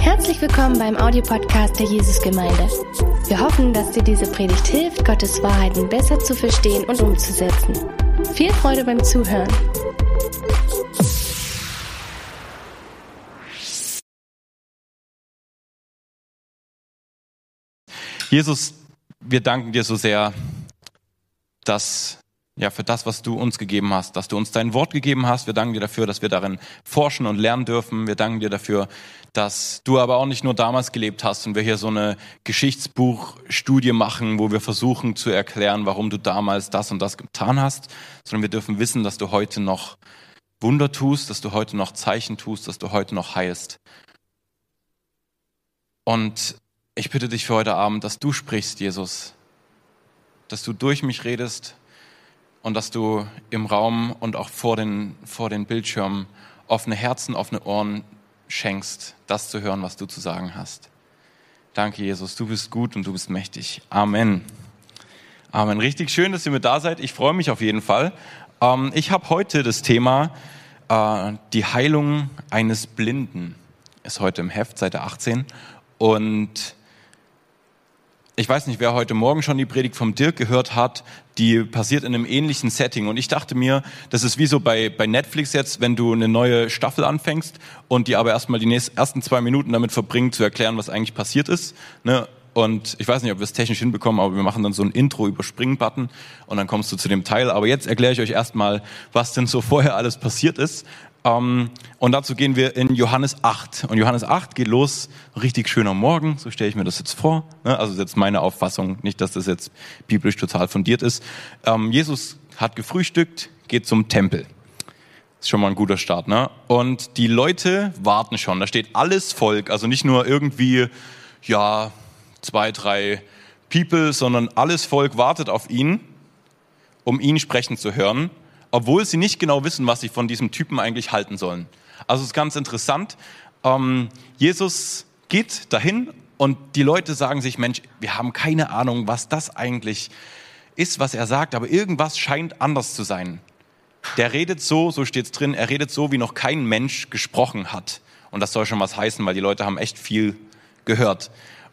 Herzlich willkommen beim Audiopodcast der Jesusgemeinde. Wir hoffen, dass dir diese Predigt hilft, Gottes Wahrheiten besser zu verstehen und umzusetzen. Viel Freude beim Zuhören. Jesus, wir danken dir so sehr, dass ja, für das, was du uns gegeben hast, dass du uns dein Wort gegeben hast. Wir danken dir dafür, dass wir darin forschen und lernen dürfen. Wir danken dir dafür, dass du aber auch nicht nur damals gelebt hast und wir hier so eine Geschichtsbuchstudie machen, wo wir versuchen zu erklären, warum du damals das und das getan hast, sondern wir dürfen wissen, dass du heute noch Wunder tust, dass du heute noch Zeichen tust, dass du heute noch heilst. Und ich bitte dich für heute Abend, dass du sprichst, Jesus, dass du durch mich redest, und dass du im Raum und auch vor den, vor den Bildschirmen offene Herzen, offene Ohren schenkst, das zu hören, was du zu sagen hast. Danke, Jesus. Du bist gut und du bist mächtig. Amen. Amen. Richtig schön, dass ihr mit da seid. Ich freue mich auf jeden Fall. Ähm, ich habe heute das Thema äh, die Heilung eines Blinden. Ist heute im Heft, Seite 18. Und ich weiß nicht, wer heute Morgen schon die Predigt vom Dirk gehört hat, die passiert in einem ähnlichen Setting. Und ich dachte mir, das ist wie so bei, bei Netflix jetzt, wenn du eine neue Staffel anfängst und die aber erstmal die nächsten, ersten zwei Minuten damit verbringen, zu erklären, was eigentlich passiert ist. Ne? Und ich weiß nicht, ob wir es technisch hinbekommen, aber wir machen dann so ein Intro überspringen-Button und dann kommst du zu dem Teil. Aber jetzt erkläre ich euch erstmal, was denn so vorher alles passiert ist. Ähm, und dazu gehen wir in Johannes 8. Und Johannes 8 geht los, richtig schöner Morgen, so stelle ich mir das jetzt vor. Ne? Also ist jetzt meine Auffassung, nicht, dass das jetzt biblisch total fundiert ist. Ähm, Jesus hat gefrühstückt, geht zum Tempel. Ist schon mal ein guter Start, ne? Und die Leute warten schon. Da steht alles Volk, also nicht nur irgendwie, ja, zwei, drei People, sondern alles Volk wartet auf ihn, um ihn sprechen zu hören obwohl sie nicht genau wissen, was sie von diesem Typen eigentlich halten sollen. Also es ist ganz interessant. Ähm, Jesus geht dahin und die Leute sagen sich, Mensch, wir haben keine Ahnung, was das eigentlich ist, was er sagt, aber irgendwas scheint anders zu sein. Der redet so, so steht es drin, er redet so, wie noch kein Mensch gesprochen hat. Und das soll schon was heißen, weil die Leute haben echt viel gehört.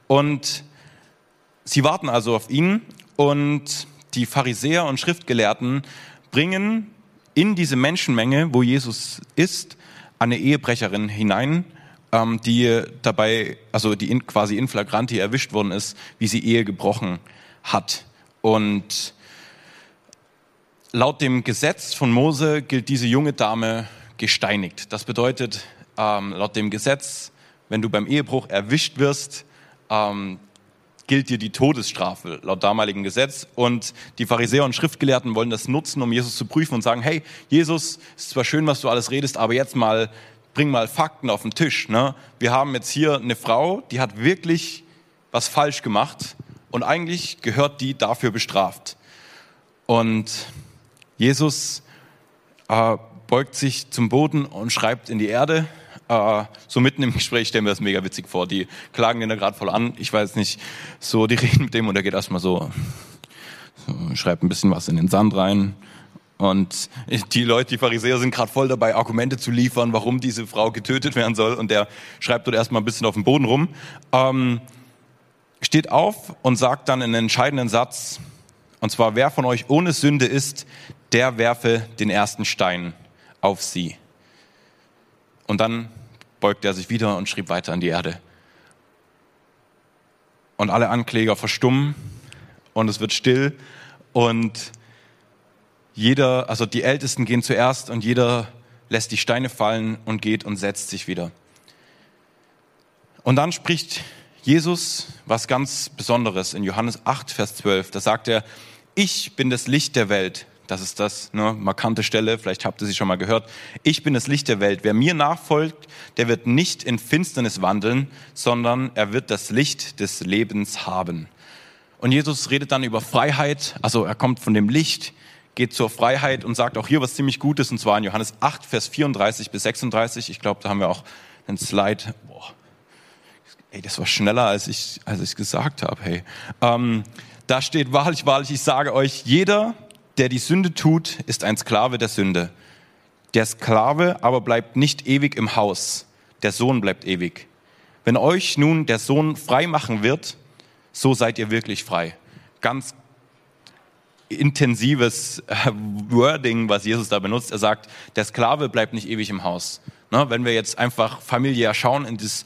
Und sie warten also auf ihn und die Pharisäer und Schriftgelehrten bringen in diese Menschenmenge, wo Jesus ist, eine Ehebrecherin hinein, ähm, die dabei, also die in, quasi in flagranti erwischt worden ist, wie sie Ehe gebrochen hat. Und laut dem Gesetz von Mose gilt diese junge Dame gesteinigt. Das bedeutet, ähm, laut dem Gesetz, wenn du beim Ehebruch erwischt wirst, ähm, gilt dir die Todesstrafe laut damaligem Gesetz. Und die Pharisäer und Schriftgelehrten wollen das nutzen, um Jesus zu prüfen und sagen, hey, Jesus, ist zwar schön, was du alles redest, aber jetzt mal, bring mal Fakten auf den Tisch. Ne? Wir haben jetzt hier eine Frau, die hat wirklich was falsch gemacht und eigentlich gehört die dafür bestraft. Und Jesus äh, beugt sich zum Boden und schreibt in die Erde, äh, so mitten im Gespräch stellen wir das mega witzig vor. Die klagen den da gerade voll an. Ich weiß nicht, so, die reden mit dem und er geht erstmal so, so, schreibt ein bisschen was in den Sand rein. Und die Leute, die Pharisäer, sind gerade voll dabei, Argumente zu liefern, warum diese Frau getötet werden soll. Und der schreibt dort erstmal ein bisschen auf dem Boden rum. Ähm, steht auf und sagt dann einen entscheidenden Satz. Und zwar, wer von euch ohne Sünde ist, der werfe den ersten Stein auf sie. Und dann beugte er sich wieder und schrieb weiter an die Erde. Und alle Ankläger verstummen und es wird still und jeder, also die Ältesten gehen zuerst und jeder lässt die Steine fallen und geht und setzt sich wieder. Und dann spricht Jesus was ganz Besonderes in Johannes 8, Vers 12. Da sagt er, ich bin das Licht der Welt. Das ist das, ne, markante Stelle, vielleicht habt ihr sie schon mal gehört. Ich bin das Licht der Welt. Wer mir nachfolgt, der wird nicht in Finsternis wandeln, sondern er wird das Licht des Lebens haben. Und Jesus redet dann über Freiheit, also er kommt von dem Licht, geht zur Freiheit und sagt auch hier was ziemlich Gutes, und zwar in Johannes 8, Vers 34 bis 36. Ich glaube, da haben wir auch einen Slide. Boah. Ey, das war schneller, als ich als ich gesagt habe. Hey, ähm, da steht wahrlich, wahrlich, ich sage euch, jeder, der die Sünde tut, ist ein Sklave der Sünde. Der Sklave aber bleibt nicht ewig im Haus. der Sohn bleibt ewig. Wenn euch nun der Sohn frei machen wird, so seid ihr wirklich frei. Ganz intensives äh, Wording, was Jesus da benutzt. Er sagt, der Sklave bleibt nicht ewig im Haus. Ne, wenn wir jetzt einfach familiär schauen in, das,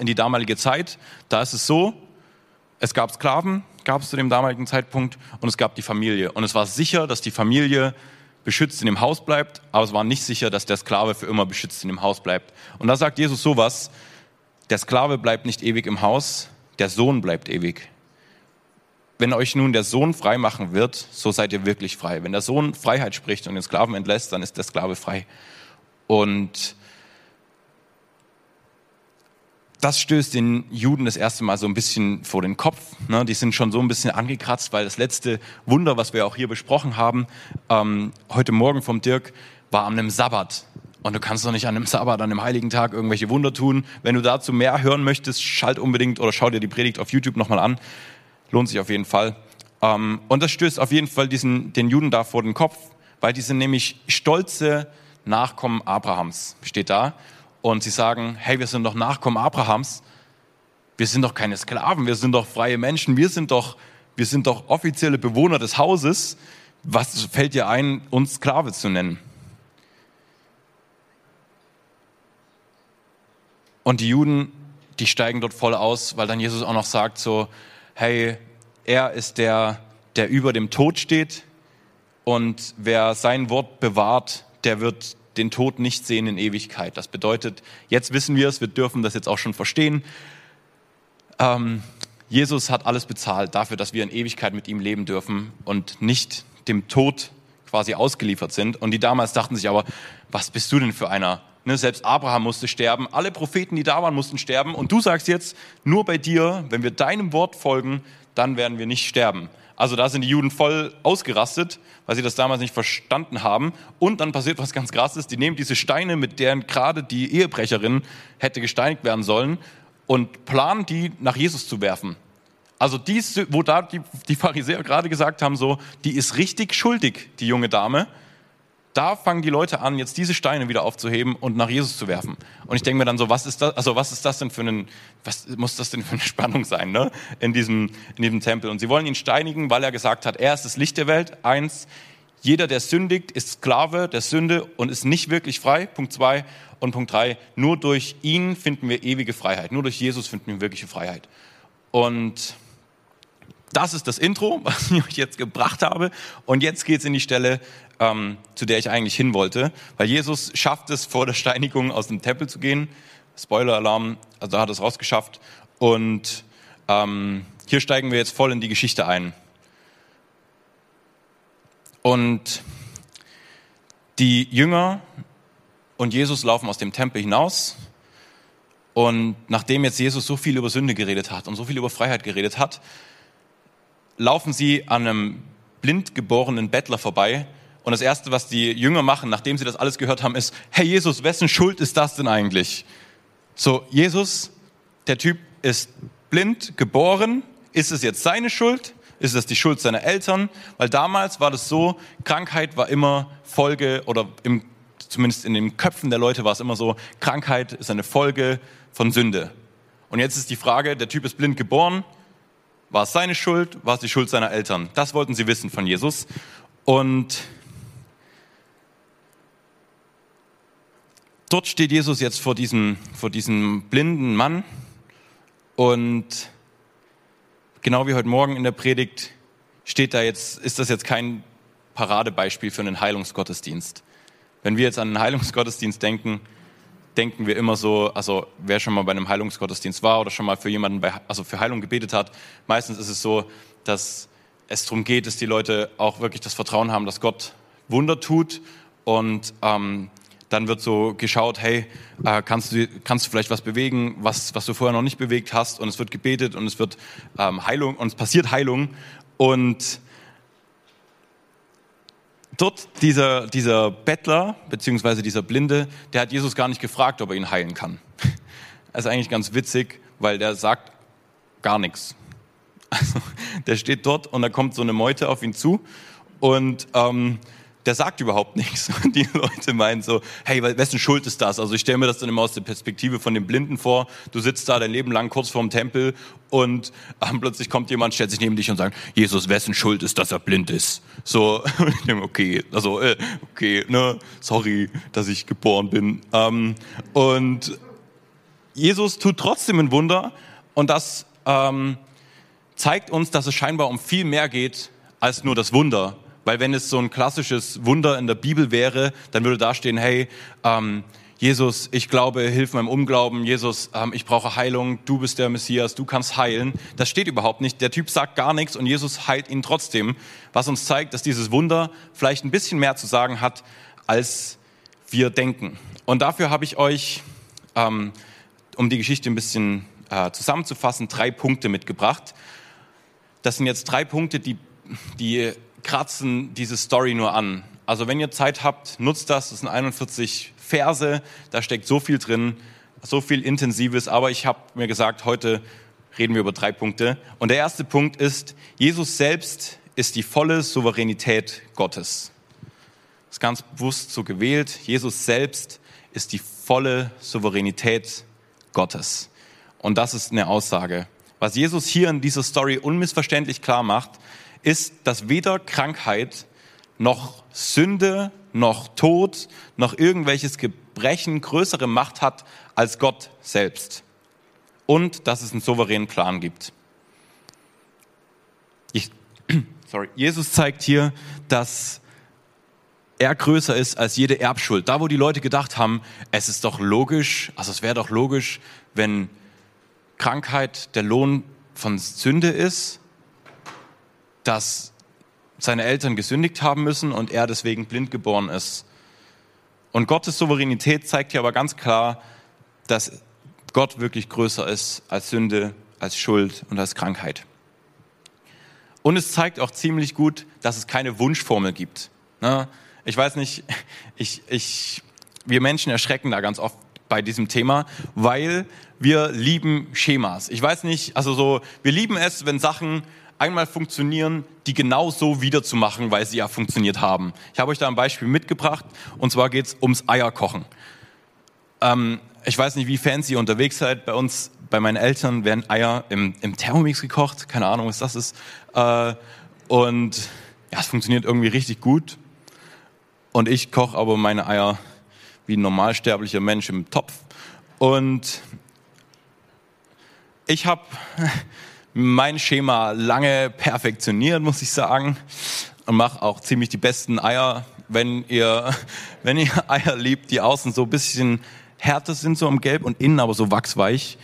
in die damalige Zeit, da ist es so, es gab Sklaven, gab es zu dem damaligen Zeitpunkt, und es gab die Familie. Und es war sicher, dass die Familie beschützt in dem Haus bleibt, aber es war nicht sicher, dass der Sklave für immer beschützt in dem Haus bleibt. Und da sagt Jesus sowas, der Sklave bleibt nicht ewig im Haus, der Sohn bleibt ewig. Wenn euch nun der Sohn frei machen wird, so seid ihr wirklich frei. Wenn der Sohn Freiheit spricht und den Sklaven entlässt, dann ist der Sklave frei. Und das stößt den Juden das erste Mal so ein bisschen vor den Kopf. Ne? Die sind schon so ein bisschen angekratzt, weil das letzte Wunder, was wir auch hier besprochen haben, ähm, heute Morgen vom Dirk, war an einem Sabbat. Und du kannst doch nicht an einem Sabbat, an einem heiligen Tag irgendwelche Wunder tun. Wenn du dazu mehr hören möchtest, schalt unbedingt oder schau dir die Predigt auf YouTube nochmal an. Lohnt sich auf jeden Fall. Ähm, und das stößt auf jeden Fall diesen, den Juden da vor den Kopf, weil die sind nämlich stolze Nachkommen Abrahams, steht da. Und sie sagen, hey, wir sind doch Nachkommen Abrahams. Wir sind doch keine Sklaven, wir sind doch freie Menschen, wir sind doch, wir sind doch offizielle Bewohner des Hauses. Was fällt dir ein, uns Sklave zu nennen? Und die Juden, die steigen dort voll aus, weil dann Jesus auch noch sagt so, hey, er ist der, der über dem Tod steht und wer sein Wort bewahrt, der wird den Tod nicht sehen in Ewigkeit. Das bedeutet, jetzt wissen wir es, wir dürfen das jetzt auch schon verstehen. Ähm, Jesus hat alles bezahlt dafür, dass wir in Ewigkeit mit ihm leben dürfen und nicht dem Tod quasi ausgeliefert sind. Und die damals dachten sich aber, was bist du denn für einer? Ne, selbst Abraham musste sterben, alle Propheten, die da waren, mussten sterben. Und du sagst jetzt, nur bei dir, wenn wir deinem Wort folgen, dann werden wir nicht sterben. Also da sind die Juden voll ausgerastet, weil sie das damals nicht verstanden haben. Und dann passiert was ganz Krasses. Die nehmen diese Steine, mit deren gerade die Ehebrecherin hätte gesteinigt werden sollen, und planen die nach Jesus zu werfen. Also dies, wo da die, die Pharisäer gerade gesagt haben, so, die ist richtig schuldig, die junge Dame da fangen die Leute an, jetzt diese Steine wieder aufzuheben und nach Jesus zu werfen. Und ich denke mir dann so, was ist das, also was ist das denn für ein, was muss das denn für eine Spannung sein, ne? In diesem, in diesem Tempel. Und sie wollen ihn steinigen, weil er gesagt hat, er ist das Licht der Welt. Eins, jeder, der sündigt, ist Sklave der Sünde und ist nicht wirklich frei. Punkt zwei. Und Punkt drei, nur durch ihn finden wir ewige Freiheit. Nur durch Jesus finden wir wirkliche Freiheit. Und das ist das Intro, was ich euch jetzt gebracht habe. Und jetzt geht's in die Stelle, ähm, zu der ich eigentlich hin wollte. Weil Jesus schafft es, vor der Steinigung aus dem Tempel zu gehen. Spoiler-Alarm, also da hat er es rausgeschafft. Und ähm, hier steigen wir jetzt voll in die Geschichte ein. Und die Jünger und Jesus laufen aus dem Tempel hinaus. Und nachdem jetzt Jesus so viel über Sünde geredet hat und so viel über Freiheit geredet hat, laufen sie an einem blind geborenen Bettler vorbei. Und das Erste, was die Jünger machen, nachdem sie das alles gehört haben, ist, hey Jesus, wessen Schuld ist das denn eigentlich? So, Jesus, der Typ ist blind geboren. Ist es jetzt seine Schuld? Ist es die Schuld seiner Eltern? Weil damals war das so, Krankheit war immer Folge oder im, zumindest in den Köpfen der Leute war es immer so, Krankheit ist eine Folge von Sünde. Und jetzt ist die Frage, der Typ ist blind geboren, war es seine Schuld? War es die Schuld seiner Eltern? Das wollten sie wissen von Jesus. Und dort steht Jesus jetzt vor diesem, vor diesem blinden Mann. Und genau wie heute Morgen in der Predigt steht da jetzt, ist das jetzt kein Paradebeispiel für einen Heilungsgottesdienst. Wenn wir jetzt an einen Heilungsgottesdienst denken, denken wir immer so, also wer schon mal bei einem Heilungsgottesdienst war oder schon mal für jemanden, bei, also für Heilung gebetet hat, meistens ist es so, dass es darum geht, dass die Leute auch wirklich das Vertrauen haben, dass Gott Wunder tut und ähm, dann wird so geschaut, hey, äh, kannst, du, kannst du vielleicht was bewegen, was, was du vorher noch nicht bewegt hast und es wird gebetet und es wird ähm, Heilung und es passiert Heilung und dort dieser, dieser Bettler, beziehungsweise dieser Blinde, der hat Jesus gar nicht gefragt, ob er ihn heilen kann. Das ist eigentlich ganz witzig, weil der sagt gar nichts. Also, der steht dort und da kommt so eine Meute auf ihn zu und ähm, der sagt überhaupt nichts. Und die Leute meinen so, hey, wessen Schuld ist das? Also ich stelle mir das dann immer aus der Perspektive von dem Blinden vor. Du sitzt da dein Leben lang kurz vorm Tempel und ähm, plötzlich kommt jemand, stellt sich neben dich und sagt, Jesus, wessen Schuld ist, dass er blind ist? So, okay, also, äh, okay, ne, sorry, dass ich geboren bin. Ähm, und Jesus tut trotzdem ein Wunder und das ähm, zeigt uns, dass es scheinbar um viel mehr geht als nur das Wunder. Weil wenn es so ein klassisches Wunder in der Bibel wäre, dann würde da stehen, hey, ähm, Jesus, ich glaube, hilf meinem Unglauben. Jesus, ähm, ich brauche Heilung. Du bist der Messias. Du kannst heilen. Das steht überhaupt nicht. Der Typ sagt gar nichts und Jesus heilt ihn trotzdem. Was uns zeigt, dass dieses Wunder vielleicht ein bisschen mehr zu sagen hat, als wir denken. Und dafür habe ich euch, ähm, um die Geschichte ein bisschen äh, zusammenzufassen, drei Punkte mitgebracht. Das sind jetzt drei Punkte, die, die kratzen diese Story nur an. Also wenn ihr Zeit habt, nutzt das. Das sind 41 Verse, da steckt so viel drin, so viel Intensives. Aber ich habe mir gesagt, heute reden wir über drei Punkte. Und der erste Punkt ist, Jesus selbst ist die volle Souveränität Gottes. Das ist ganz bewusst so gewählt. Jesus selbst ist die volle Souveränität Gottes. Und das ist eine Aussage. Was Jesus hier in dieser Story unmissverständlich klar macht, ist, dass weder Krankheit noch Sünde noch Tod noch irgendwelches Gebrechen größere Macht hat als Gott selbst. Und dass es einen souveränen Plan gibt. Ich, sorry. Jesus zeigt hier, dass er größer ist als jede Erbschuld. Da, wo die Leute gedacht haben, es ist doch logisch, also es wäre doch logisch, wenn Krankheit der Lohn von Sünde ist, dass seine Eltern gesündigt haben müssen und er deswegen blind geboren ist. Und Gottes Souveränität zeigt hier aber ganz klar, dass Gott wirklich größer ist als Sünde, als Schuld und als Krankheit. Und es zeigt auch ziemlich gut, dass es keine Wunschformel gibt. Ne? Ich weiß nicht, ich, ich, wir Menschen erschrecken da ganz oft bei diesem Thema, weil wir lieben Schemas. Ich weiß nicht, also so, wir lieben es, wenn Sachen einmal funktionieren, die genau so wiederzumachen, weil sie ja funktioniert haben. Ich habe euch da ein Beispiel mitgebracht und zwar geht es ums Eierkochen. Ähm, ich weiß nicht, wie fancy ihr unterwegs seid. Bei uns, bei meinen Eltern werden Eier im, im Thermomix gekocht. Keine Ahnung, was das ist. Äh, und ja, es funktioniert irgendwie richtig gut. Und ich koche aber meine Eier wie ein normalsterblicher Mensch im Topf. Und ich habe mein Schema lange perfektioniert, muss ich sagen. Und mache auch ziemlich die besten Eier, wenn ihr, wenn ihr Eier liebt, die außen so ein bisschen härter sind, so im Gelb und innen aber so wachsweich.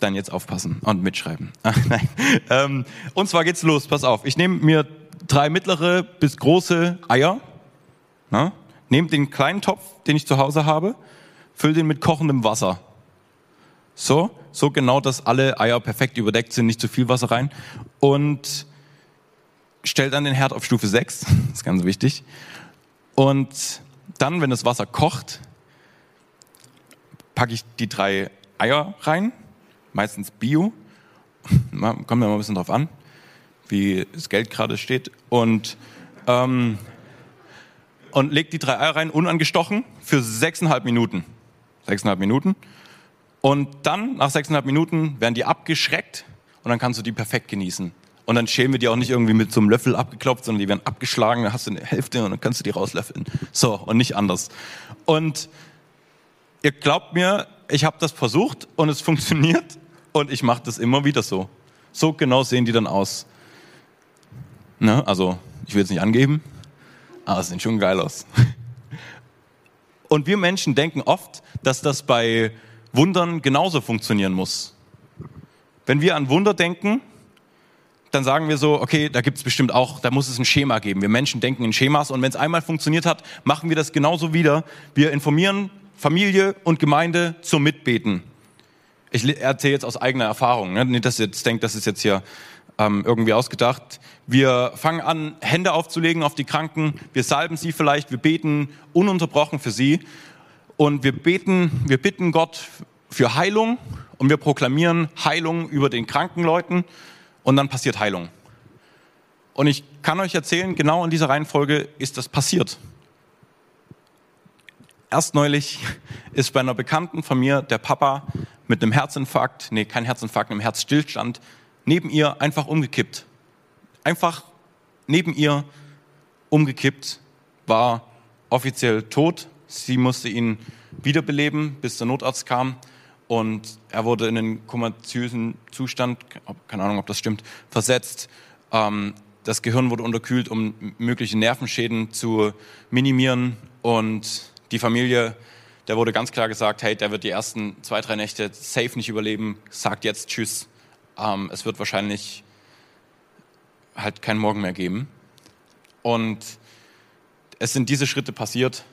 Dann jetzt aufpassen und mitschreiben. Ähm, und zwar geht's los. Pass auf. Ich nehme mir drei mittlere bis große Eier. Na? Nehme den kleinen Topf, den ich zu Hause habe, fülle den mit kochendem Wasser. So, so genau, dass alle Eier perfekt überdeckt sind, nicht zu viel Wasser rein. Und stell dann den Herd auf Stufe 6, das ist ganz wichtig. Und dann, wenn das Wasser kocht, packe ich die drei Eier rein, meistens Bio. Kommt mir mal ein bisschen drauf an, wie das Geld gerade steht. Und, ähm, und leg die drei Eier rein, unangestochen, für sechseinhalb Minuten. Sechseinhalb Minuten. Und dann, nach sechseinhalb Minuten, werden die abgeschreckt und dann kannst du die perfekt genießen. Und dann schälen wir die auch nicht irgendwie mit so einem Löffel abgeklopft, sondern die werden abgeschlagen, dann hast du eine Hälfte und dann kannst du die rauslöffeln. So, und nicht anders. Und ihr glaubt mir, ich habe das versucht und es funktioniert und ich mache das immer wieder so. So genau sehen die dann aus. Ne? Also, ich will es nicht angeben, aber es sieht schon geil aus. Und wir Menschen denken oft, dass das bei Wundern genauso funktionieren muss. Wenn wir an Wunder denken, dann sagen wir so, okay, da gibt es bestimmt auch, da muss es ein Schema geben. Wir Menschen denken in Schemas und wenn es einmal funktioniert hat, machen wir das genauso wieder. Wir informieren Familie und Gemeinde zum Mitbeten. Ich erzähle jetzt aus eigener Erfahrung, ne? nicht, dass ihr jetzt denkt, das ist jetzt hier ähm, irgendwie ausgedacht. Wir fangen an, Hände aufzulegen auf die Kranken, wir salben sie vielleicht, wir beten ununterbrochen für sie und wir beten, wir bitten Gott für Heilung und wir proklamieren Heilung über den kranken Leuten und dann passiert Heilung. Und ich kann euch erzählen, genau in dieser Reihenfolge ist das passiert. Erst neulich ist bei einer Bekannten von mir der Papa mit einem Herzinfarkt, nee, kein Herzinfarkt, einem Herzstillstand, neben ihr einfach umgekippt. Einfach neben ihr umgekippt, war offiziell tot. Sie musste ihn wiederbeleben, bis der Notarzt kam. Und er wurde in einen komatösen Zustand, keine Ahnung, ob das stimmt, versetzt. Ähm, das Gehirn wurde unterkühlt, um mögliche Nervenschäden zu minimieren. Und die Familie, der wurde ganz klar gesagt, hey, der wird die ersten zwei, drei Nächte safe nicht überleben, sagt jetzt Tschüss. Ähm, es wird wahrscheinlich halt keinen Morgen mehr geben. Und es sind diese Schritte passiert,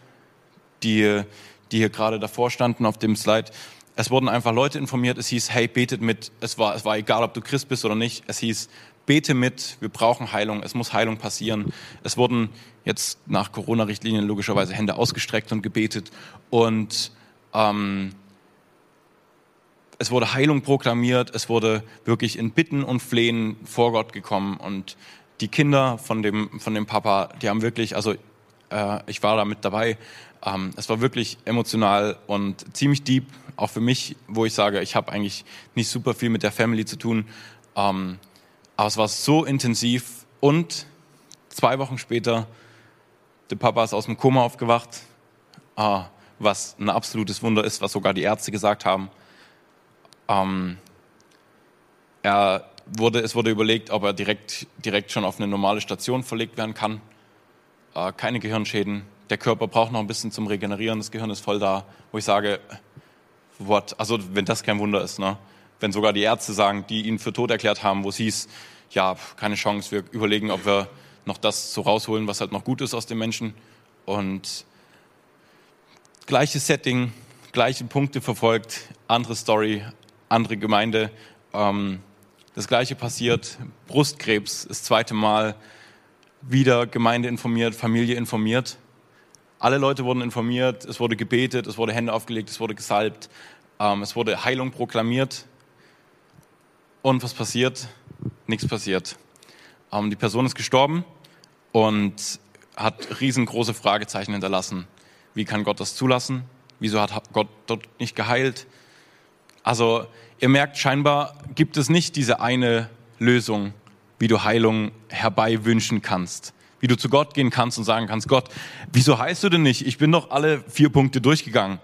die, die hier gerade davor standen auf dem Slide. Es wurden einfach Leute informiert. Es hieß, hey, betet mit. Es war, es war egal, ob du Christ bist oder nicht. Es hieß, bete mit. Wir brauchen Heilung. Es muss Heilung passieren. Es wurden jetzt nach Corona-Richtlinien logischerweise Hände ausgestreckt und gebetet. Und ähm, es wurde Heilung proklamiert. Es wurde wirklich in Bitten und Flehen vor Gott gekommen. Und die Kinder von dem, von dem Papa, die haben wirklich, also äh, ich war da mit dabei, ähm, es war wirklich emotional und ziemlich deep, auch für mich, wo ich sage, ich habe eigentlich nicht super viel mit der Family zu tun. Ähm, aber es war so intensiv und zwei Wochen später, der Papa ist aus dem Koma aufgewacht, ah, was ein absolutes Wunder ist, was sogar die Ärzte gesagt haben. Ähm, er wurde, es wurde überlegt, ob er direkt, direkt schon auf eine normale Station verlegt werden kann. Äh, keine Gehirnschäden. Der Körper braucht noch ein bisschen zum Regenerieren. Das Gehirn ist voll da, wo ich sage, what? Also, wenn das kein Wunder ist, ne? Wenn sogar die Ärzte sagen, die ihn für tot erklärt haben, wo es hieß, ja, keine Chance, wir überlegen, ob wir noch das so rausholen, was halt noch gut ist aus dem Menschen. Und gleiches Setting, gleiche Punkte verfolgt, andere Story, andere Gemeinde. Ähm, das gleiche passiert, Brustkrebs, das zweite Mal, wieder Gemeinde informiert, Familie informiert. Alle Leute wurden informiert, es wurde gebetet, es wurde Hände aufgelegt, es wurde gesalbt, ähm, es wurde Heilung proklamiert. Und was passiert? Nichts passiert. Ähm, die Person ist gestorben und hat riesengroße Fragezeichen hinterlassen. Wie kann Gott das zulassen? Wieso hat Gott dort nicht geheilt? Also ihr merkt, scheinbar gibt es nicht diese eine Lösung, wie du Heilung herbei wünschen kannst. Wie du zu Gott gehen kannst und sagen kannst, Gott, wieso heißt du denn nicht? Ich bin doch alle vier Punkte durchgegangen.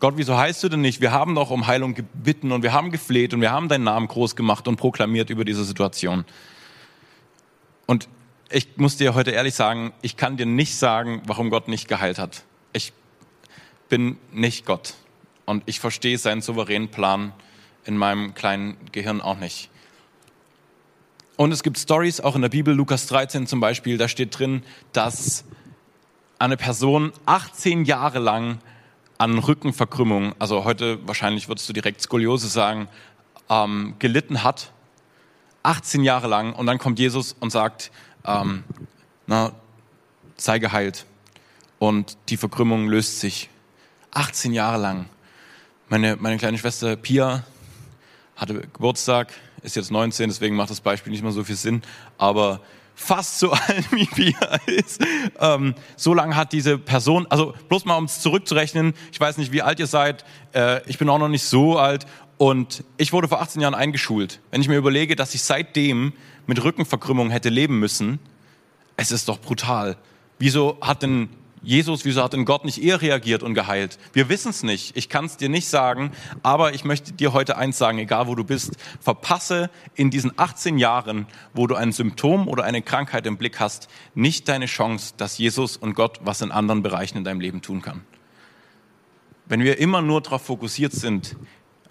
Gott, wieso heißt du denn nicht? Wir haben doch um Heilung gebeten und wir haben gefleht und wir haben deinen Namen groß gemacht und proklamiert über diese Situation. Und ich muss dir heute ehrlich sagen, ich kann dir nicht sagen, warum Gott nicht geheilt hat. Ich bin nicht Gott und ich verstehe seinen souveränen Plan in meinem kleinen Gehirn auch nicht. Und es gibt Stories auch in der Bibel, Lukas 13 zum Beispiel, da steht drin, dass eine Person 18 Jahre lang an Rückenverkrümmung, also heute wahrscheinlich würdest du direkt Skoliose sagen, ähm, gelitten hat. 18 Jahre lang. Und dann kommt Jesus und sagt, ähm, na, sei geheilt. Und die Verkrümmung löst sich. 18 Jahre lang. Meine, meine kleine Schwester Pia hatte Geburtstag, ist jetzt 19, deswegen macht das Beispiel nicht mehr so viel Sinn, aber fast so alt wie Pia ist. Ähm, so lange hat diese Person, also bloß mal um es zurückzurechnen, ich weiß nicht, wie alt ihr seid, äh, ich bin auch noch nicht so alt und ich wurde vor 18 Jahren eingeschult. Wenn ich mir überlege, dass ich seitdem mit Rückenverkrümmung hätte leben müssen, es ist doch brutal. Wieso hat denn Jesus, wieso hat denn Gott nicht eher reagiert und geheilt? Wir wissen es nicht. Ich kann es dir nicht sagen, aber ich möchte dir heute eins sagen, egal wo du bist, verpasse in diesen 18 Jahren, wo du ein Symptom oder eine Krankheit im Blick hast, nicht deine Chance, dass Jesus und Gott was in anderen Bereichen in deinem Leben tun kann. Wenn wir immer nur darauf fokussiert sind,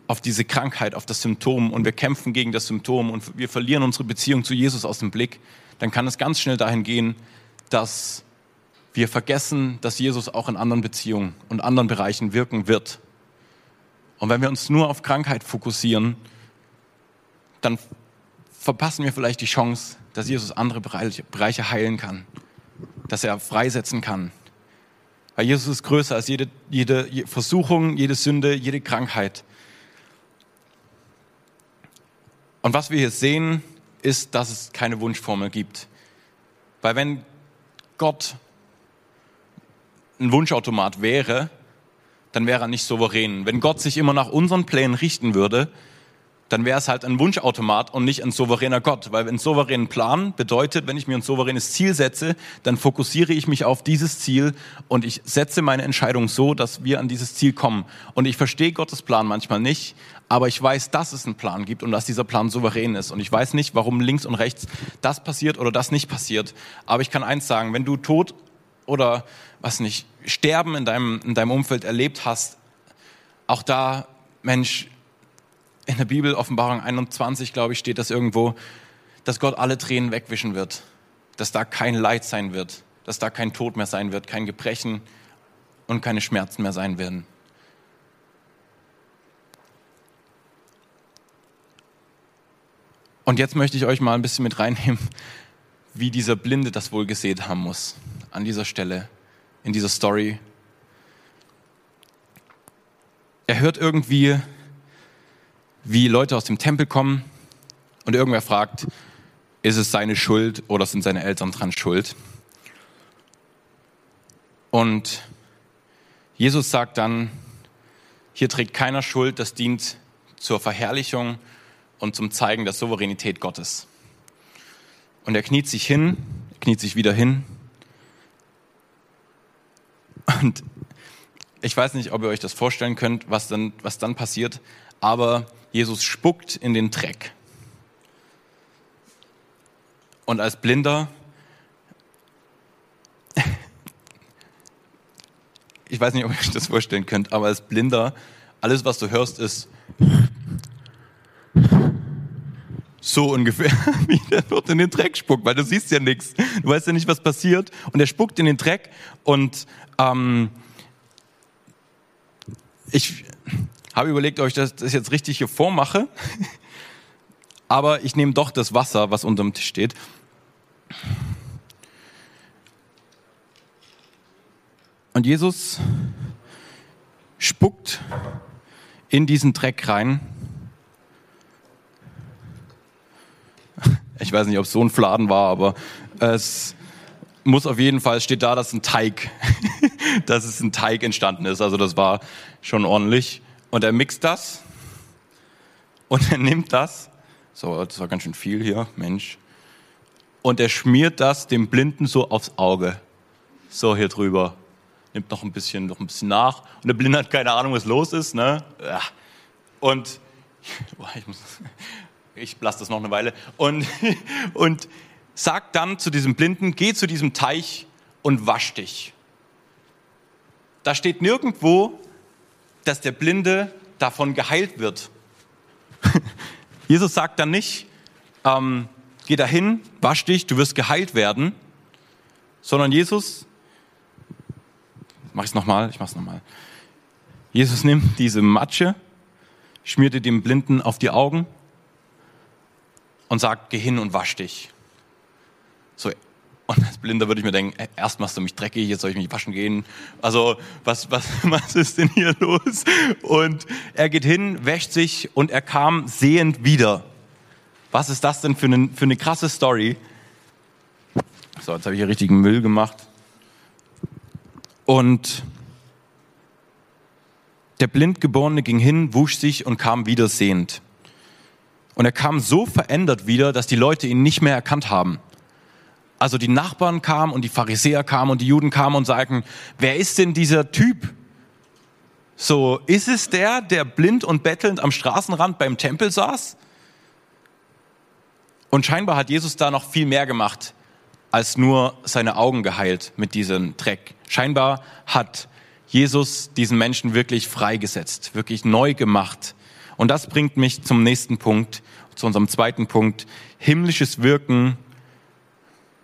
auf diese Krankheit, auf das Symptom und wir kämpfen gegen das Symptom und wir verlieren unsere Beziehung zu Jesus aus dem Blick, dann kann es ganz schnell dahin gehen, dass wir vergessen, dass Jesus auch in anderen Beziehungen und anderen Bereichen wirken wird. Und wenn wir uns nur auf Krankheit fokussieren, dann verpassen wir vielleicht die Chance, dass Jesus andere Bereiche heilen kann, dass er freisetzen kann. Weil Jesus ist größer als jede, jede Versuchung, jede Sünde, jede Krankheit. Und was wir hier sehen, ist, dass es keine Wunschformel gibt. Weil wenn Gott ein Wunschautomat wäre, dann wäre er nicht souverän. Wenn Gott sich immer nach unseren Plänen richten würde, dann wäre es halt ein Wunschautomat und nicht ein souveräner Gott. Weil ein souveränen Plan bedeutet, wenn ich mir ein souveränes Ziel setze, dann fokussiere ich mich auf dieses Ziel und ich setze meine Entscheidung so, dass wir an dieses Ziel kommen. Und ich verstehe Gottes Plan manchmal nicht, aber ich weiß, dass es einen Plan gibt und dass dieser Plan souverän ist. Und ich weiß nicht, warum links und rechts das passiert oder das nicht passiert. Aber ich kann eins sagen, wenn du Tod oder, was nicht, Sterben in deinem, in deinem Umfeld erlebt hast, auch da, Mensch, in der Bibel, Offenbarung 21, glaube ich, steht das irgendwo, dass Gott alle Tränen wegwischen wird, dass da kein Leid sein wird, dass da kein Tod mehr sein wird, kein Gebrechen und keine Schmerzen mehr sein werden. Und jetzt möchte ich euch mal ein bisschen mit reinnehmen, wie dieser Blinde das wohl gesehen haben muss, an dieser Stelle, in dieser Story. Er hört irgendwie wie Leute aus dem Tempel kommen und irgendwer fragt, ist es seine Schuld oder sind seine Eltern dran schuld? Und Jesus sagt dann, hier trägt keiner Schuld, das dient zur Verherrlichung und zum Zeigen der Souveränität Gottes. Und er kniet sich hin, kniet sich wieder hin. Und ich weiß nicht, ob ihr euch das vorstellen könnt, was dann, was dann passiert, aber Jesus spuckt in den Dreck. Und als Blinder, ich weiß nicht, ob ihr euch das vorstellen könnt, aber als Blinder, alles, was du hörst, ist so ungefähr, wie der dort in den Dreck spuckt, weil du siehst ja nichts. Du weißt ja nicht, was passiert. Und er spuckt in den Dreck und ähm, ich, habe überlegt, ob ich das, das jetzt richtig hier vormache. Aber ich nehme doch das Wasser, was unter dem Tisch steht. Und Jesus spuckt in diesen Dreck rein. Ich weiß nicht, ob es so ein Fladen war, aber es muss auf jeden Fall, steht da, dass ein Teig, dass es ein Teig entstanden ist. Also das war schon ordentlich. Und er mixt das. Und er nimmt das, so, das war ganz schön viel hier, Mensch, und er schmiert das dem Blinden so aufs Auge, so hier drüber, nimmt noch ein bisschen, noch ein bisschen nach. Und der Blinde hat keine Ahnung, was los ist, ne? Und ich, muss, ich lasse das noch eine Weile und und sagt dann zu diesem Blinden, geh zu diesem Teich und wasch dich. Da steht nirgendwo, dass der Blinde davon geheilt wird. Jesus sagt dann nicht, ähm, geh dahin, wasch dich, du wirst geheilt werden, sondern Jesus, mach ich es nochmal, ich mach's nochmal. Jesus nimmt diese Matsche, schmiert dem Blinden auf die Augen und sagt, geh hin und wasch dich. So, und als Blinder würde ich mir denken, erst machst du mich dreckig, jetzt soll ich mich waschen gehen. Also, was, was, was ist denn hier los? Und er geht hin, wäscht sich und er kam sehend wieder. Was ist das denn für eine, für eine krasse Story? So, jetzt habe ich hier richtigen Müll gemacht. Und der Blindgeborene ging hin, wusch sich und kam wieder sehend. Und er kam so verändert wieder, dass die Leute ihn nicht mehr erkannt haben. Also die Nachbarn kamen und die Pharisäer kamen und die Juden kamen und sagten, wer ist denn dieser Typ? So, ist es der, der blind und bettelnd am Straßenrand beim Tempel saß? Und scheinbar hat Jesus da noch viel mehr gemacht, als nur seine Augen geheilt mit diesem Dreck. Scheinbar hat Jesus diesen Menschen wirklich freigesetzt, wirklich neu gemacht. Und das bringt mich zum nächsten Punkt, zu unserem zweiten Punkt, himmlisches Wirken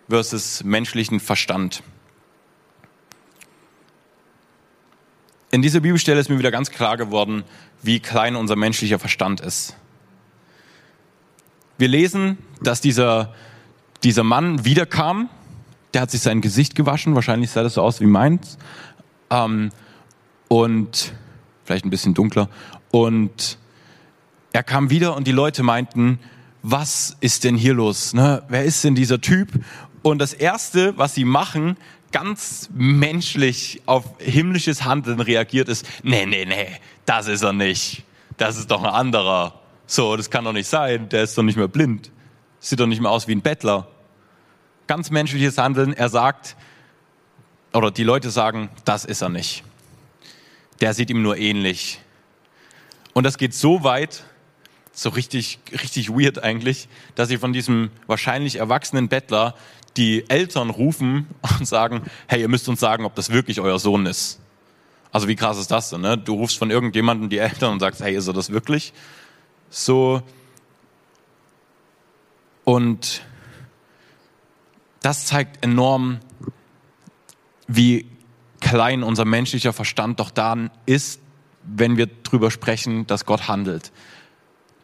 versus menschlichen Verstand. In dieser Bibelstelle ist mir wieder ganz klar geworden, wie klein unser menschlicher Verstand ist. Wir lesen, dass dieser, dieser Mann wiederkam, der hat sich sein Gesicht gewaschen, wahrscheinlich sah das so aus wie meins, ähm, und vielleicht ein bisschen dunkler, und er kam wieder und die Leute meinten, was ist denn hier los? Ne? Wer ist denn dieser Typ? Und das Erste, was sie machen, ganz menschlich auf himmlisches Handeln reagiert, ist, nee, nee, nee, das ist er nicht. Das ist doch ein anderer. So, das kann doch nicht sein. Der ist doch nicht mehr blind. Sieht doch nicht mehr aus wie ein Bettler. Ganz menschliches Handeln. Er sagt, oder die Leute sagen, das ist er nicht. Der sieht ihm nur ähnlich. Und das geht so weit, so richtig, richtig weird eigentlich, dass sie von diesem wahrscheinlich erwachsenen Bettler die Eltern rufen und sagen, hey, ihr müsst uns sagen, ob das wirklich euer Sohn ist. Also wie krass ist das denn? Ne? Du rufst von irgendjemandem die Eltern und sagst, hey, ist er das wirklich? So. Und das zeigt enorm, wie klein unser menschlicher Verstand doch dann ist, wenn wir darüber sprechen, dass Gott handelt.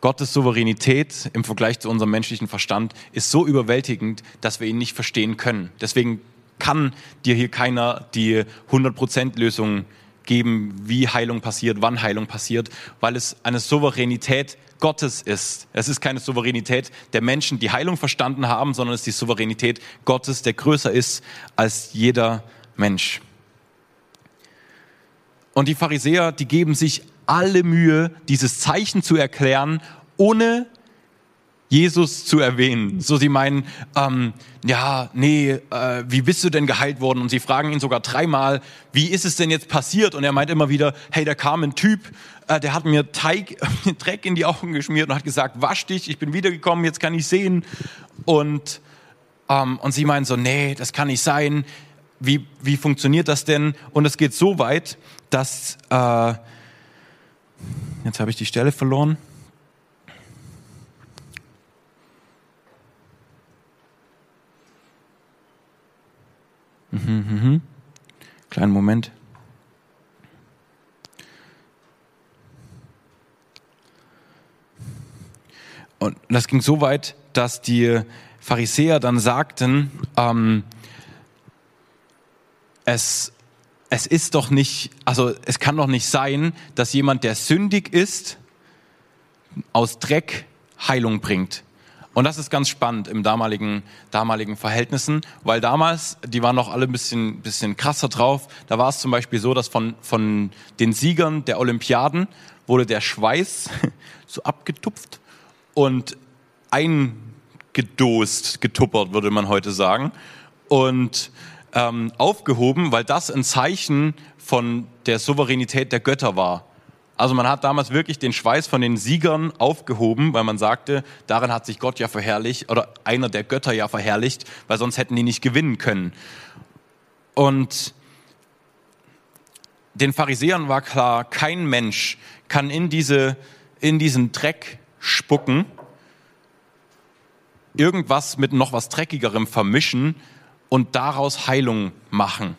Gottes Souveränität im Vergleich zu unserem menschlichen Verstand ist so überwältigend, dass wir ihn nicht verstehen können. Deswegen kann dir hier keiner die 100% Lösung geben, wie Heilung passiert, wann Heilung passiert, weil es eine Souveränität Gottes ist. Es ist keine Souveränität der Menschen, die Heilung verstanden haben, sondern es ist die Souveränität Gottes, der größer ist als jeder Mensch. Und die Pharisäer, die geben sich alle Mühe, dieses Zeichen zu erklären, ohne Jesus zu erwähnen. So sie meinen, ähm, ja, nee, äh, wie bist du denn geheilt worden? Und sie fragen ihn sogar dreimal, wie ist es denn jetzt passiert? Und er meint immer wieder, hey, da kam ein Typ, äh, der hat mir Teig, Dreck in die Augen geschmiert und hat gesagt, wasch dich, ich bin wiedergekommen, jetzt kann ich sehen. Und, ähm, und sie meinen so, nee, das kann nicht sein. Wie, wie funktioniert das denn? Und es geht so weit, dass, äh, jetzt habe ich die Stelle verloren. Mhm, mhm. Kleinen Moment. Und das ging so weit, dass die Pharisäer dann sagten, ähm, es, es ist doch nicht, also es kann doch nicht sein, dass jemand, der sündig ist, aus Dreck Heilung bringt. Und das ist ganz spannend im damaligen, damaligen Verhältnissen, weil damals, die waren noch alle ein bisschen, bisschen krasser drauf. Da war es zum Beispiel so, dass von, von den Siegern der Olympiaden wurde der Schweiß so abgetupft und eingedost, getuppert, würde man heute sagen. Und ähm, aufgehoben, weil das ein Zeichen von der Souveränität der Götter war. Also man hat damals wirklich den Schweiß von den Siegern aufgehoben, weil man sagte, darin hat sich Gott ja verherrlicht oder einer der Götter ja verherrlicht, weil sonst hätten die nicht gewinnen können. Und den Pharisäern war klar, kein Mensch kann in, diese, in diesen Dreck spucken, irgendwas mit noch was Dreckigerem vermischen und daraus Heilung machen.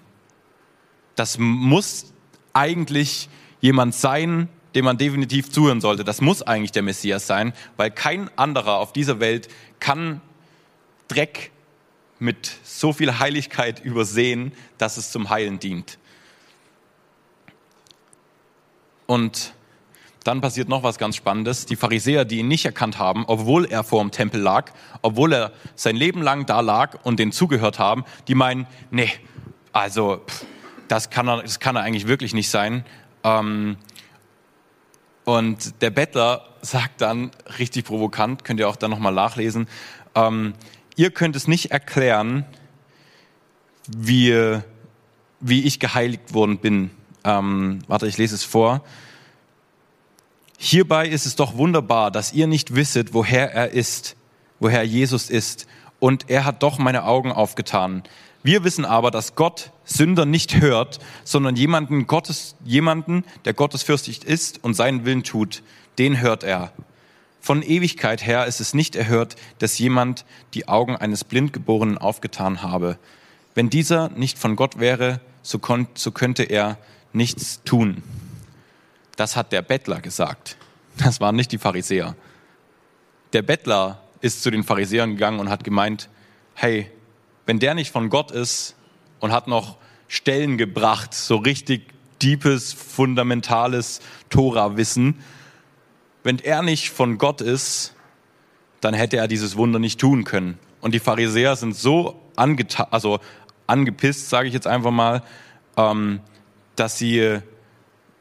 Das muss eigentlich jemand sein, dem man definitiv zuhören sollte. Das muss eigentlich der Messias sein, weil kein anderer auf dieser Welt kann Dreck mit so viel Heiligkeit übersehen, dass es zum Heilen dient. Und dann passiert noch was ganz Spannendes. Die Pharisäer, die ihn nicht erkannt haben, obwohl er vor dem Tempel lag, obwohl er sein Leben lang da lag und denen zugehört haben, die meinen, nee, also das kann er, das kann er eigentlich wirklich nicht sein. Ähm, und der Bettler sagt dann richtig provokant, könnt ihr auch dann nochmal nachlesen, ähm, ihr könnt es nicht erklären, wie, wie ich geheiligt worden bin. Ähm, warte, ich lese es vor. Hierbei ist es doch wunderbar, dass ihr nicht wisset, woher er ist, woher Jesus ist. Und er hat doch meine Augen aufgetan. Wir wissen aber, dass Gott Sünder nicht hört, sondern jemanden, Gottes, jemanden, der gottesfürchtig ist und seinen Willen tut, den hört er. Von Ewigkeit her ist es nicht erhört, dass jemand die Augen eines Blindgeborenen aufgetan habe. Wenn dieser nicht von Gott wäre, so, so könnte er nichts tun. Das hat der Bettler gesagt. Das waren nicht die Pharisäer. Der Bettler ist zu den Pharisäern gegangen und hat gemeint, hey, wenn der nicht von Gott ist und hat noch Stellen gebracht, so richtig deepes, fundamentales Tora-Wissen, wenn er nicht von Gott ist, dann hätte er dieses Wunder nicht tun können. Und die Pharisäer sind so angeta also angepisst, sage ich jetzt einfach mal, ähm, dass sie,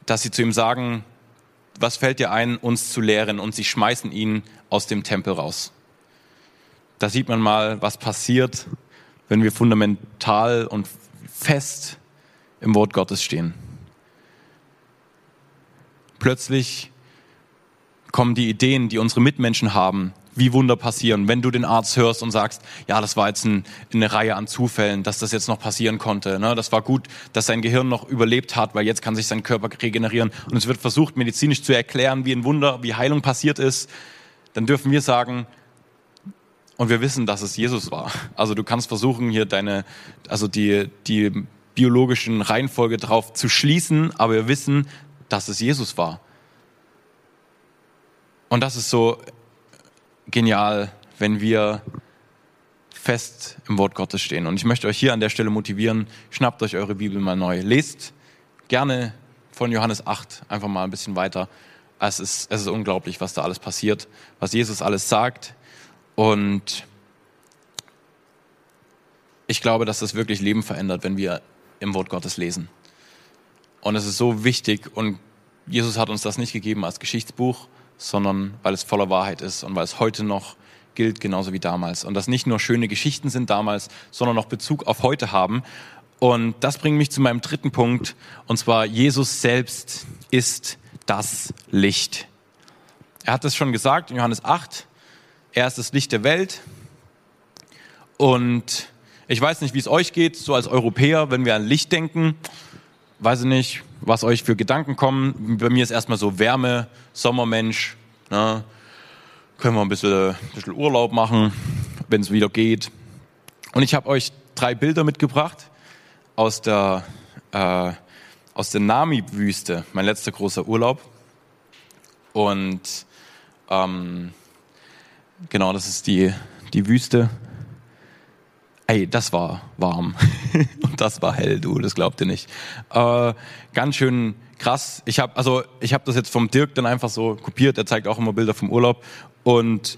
dass sie zu ihm sagen, was fällt dir ein, uns zu lehren? Und sie schmeißen ihn aus dem Tempel raus. Da sieht man mal, was passiert, wenn wir fundamental und fest im Wort Gottes stehen. Plötzlich kommen die Ideen, die unsere Mitmenschen haben, wie Wunder passieren. Wenn du den Arzt hörst und sagst, ja, das war jetzt ein, eine Reihe an Zufällen, dass das jetzt noch passieren konnte. Ne? Das war gut, dass sein Gehirn noch überlebt hat, weil jetzt kann sich sein Körper regenerieren. Und es wird versucht, medizinisch zu erklären, wie ein Wunder, wie Heilung passiert ist. Dann dürfen wir sagen, und wir wissen, dass es Jesus war. Also du kannst versuchen, hier deine, also die, die biologischen Reihenfolge drauf zu schließen, aber wir wissen, dass es Jesus war. Und das ist so genial, wenn wir fest im Wort Gottes stehen. Und ich möchte euch hier an der Stelle motivieren, schnappt euch eure Bibel mal neu. Lest gerne von Johannes 8 einfach mal ein bisschen weiter. Es ist, es ist unglaublich, was da alles passiert, was Jesus alles sagt. Und ich glaube, dass das wirklich Leben verändert, wenn wir im Wort Gottes lesen. Und es ist so wichtig und Jesus hat uns das nicht gegeben als Geschichtsbuch, sondern weil es voller Wahrheit ist und weil es heute noch gilt, genauso wie damals. Und dass nicht nur schöne Geschichten sind damals, sondern auch Bezug auf heute haben. Und das bringt mich zu meinem dritten Punkt, und zwar Jesus selbst ist das Licht. Er hat es schon gesagt in Johannes 8, er ist das Licht der Welt. Und ich weiß nicht, wie es euch geht, so als Europäer, wenn wir an Licht denken, weiß ich nicht, was euch für Gedanken kommen. Bei mir ist erstmal so Wärme, Sommermensch. Ne? Können wir ein bisschen, ein bisschen Urlaub machen, wenn es wieder geht. Und ich habe euch drei Bilder mitgebracht aus der, äh, der Nami-Wüste, mein letzter großer Urlaub. Und ähm, genau, das ist die, die Wüste Ey, das war warm und das war hell, du, das glaubt ihr nicht. Äh, ganz schön krass. Ich habe also ich das jetzt vom Dirk dann einfach so kopiert. Er zeigt auch immer Bilder vom Urlaub und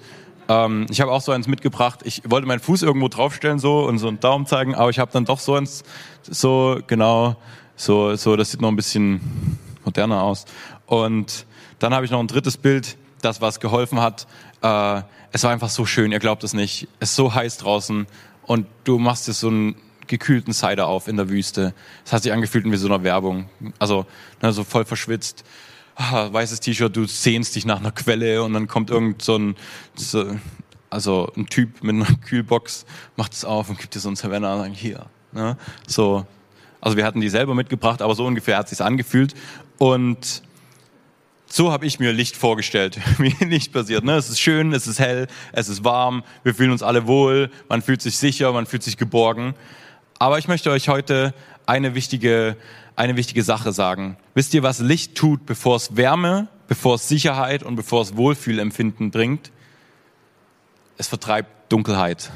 ähm, ich habe auch so eins mitgebracht. Ich wollte meinen Fuß irgendwo draufstellen so und so einen Daumen zeigen, aber ich habe dann doch so eins so genau so so. Das sieht noch ein bisschen moderner aus. Und dann habe ich noch ein drittes Bild, das was geholfen hat. Äh, es war einfach so schön. Ihr glaubt es nicht. Es ist so heiß draußen und du machst dir so einen gekühlten Cider auf in der Wüste. Es hat sich angefühlt wie so einer Werbung. Also ne, so voll verschwitzt. Ah, weißes T-Shirt, du sehnst dich nach einer Quelle und dann kommt irgend so ein, so, also ein Typ mit einer Kühlbox, macht es auf und gibt dir so ein Savannah und sagt, hier. Ne? So, also wir hatten die selber mitgebracht, aber so ungefähr hat es sich angefühlt. Und so habe ich mir Licht vorgestellt, wie Licht passiert. Ne? Es ist schön, es ist hell, es ist warm, wir fühlen uns alle wohl, man fühlt sich sicher, man fühlt sich geborgen. Aber ich möchte euch heute eine wichtige, eine wichtige Sache sagen. Wisst ihr, was Licht tut, bevor es Wärme, bevor es Sicherheit und bevor es Wohlfühlempfinden bringt? Es vertreibt Dunkelheit.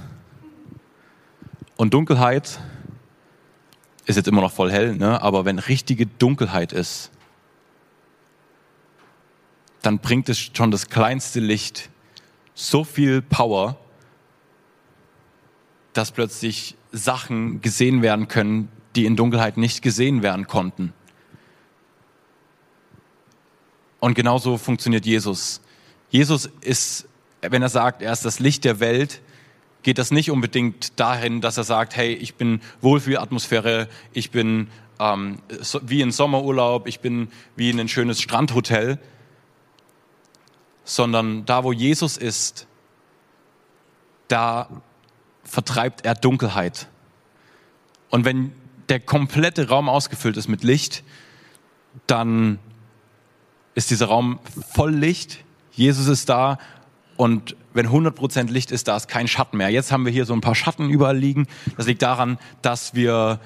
Und Dunkelheit ist jetzt immer noch voll hell, ne? aber wenn richtige Dunkelheit ist, dann bringt es schon das kleinste Licht so viel Power, dass plötzlich Sachen gesehen werden können, die in Dunkelheit nicht gesehen werden konnten. Und genauso funktioniert Jesus. Jesus ist, wenn er sagt, er ist das Licht der Welt, geht das nicht unbedingt dahin, dass er sagt, hey, ich bin Wohlfühlatmosphäre, ich bin ähm, so, wie in Sommerurlaub, ich bin wie in ein schönes Strandhotel, sondern da, wo Jesus ist, da vertreibt er Dunkelheit. Und wenn der komplette Raum ausgefüllt ist mit Licht, dann ist dieser Raum voll Licht. Jesus ist da und wenn 100% Licht ist, da ist kein Schatten mehr. Jetzt haben wir hier so ein paar Schatten überall liegen. Das liegt daran, dass wir